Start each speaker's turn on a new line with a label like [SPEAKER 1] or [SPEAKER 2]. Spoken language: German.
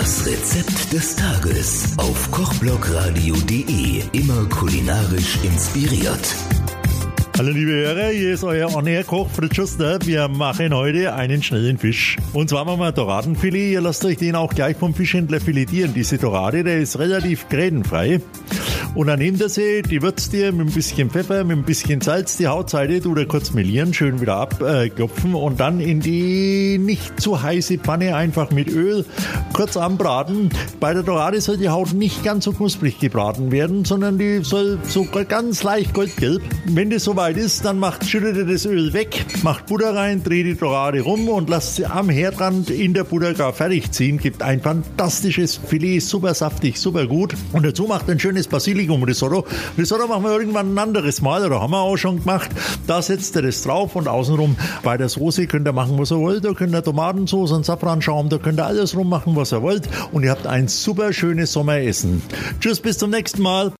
[SPEAKER 1] Das Rezept des Tages auf kochblogradio.de. Immer kulinarisch inspiriert.
[SPEAKER 2] Hallo liebe Hörer, hier ist euer On-Air-Koch Fritz Schuster. Wir machen heute einen schnellen Fisch. Und zwar machen wir Doradenfilet. Ihr lasst euch den auch gleich vom Fischhändler filetieren. Diese Dorade, der ist relativ grätenfrei. Und dann nehmt ihr sie, die würzt ihr mit ein bisschen Pfeffer, mit ein bisschen Salz, die Hautseite tut ihr kurz melieren, schön wieder abklopfen und dann in die nicht zu heiße Pfanne einfach mit Öl kurz anbraten. Bei der Dorade soll die Haut nicht ganz so knusprig gebraten werden, sondern die soll so ganz leicht goldgelb. Wenn das soweit ist, dann macht, schüttet ihr das Öl weg, macht Butter rein, dreht die Dorade rum und lasst sie am Herdrand in der Butter gar fertig ziehen. Gibt ein fantastisches Filet, super saftig, super gut. Und dazu macht ein schönes Basilikum Basilikum-Risotto. Risotto machen wir irgendwann ein anderes Mal oder haben wir auch schon gemacht. Da setzt ihr das drauf und außenrum bei der Soße könnt ihr machen, was ihr wollt. Da könnt ihr Tomatensauce und Safranschaum, da könnt ihr alles rummachen, was ihr wollt. Und ihr habt ein super schönes Sommeressen. Tschüss, bis zum nächsten Mal.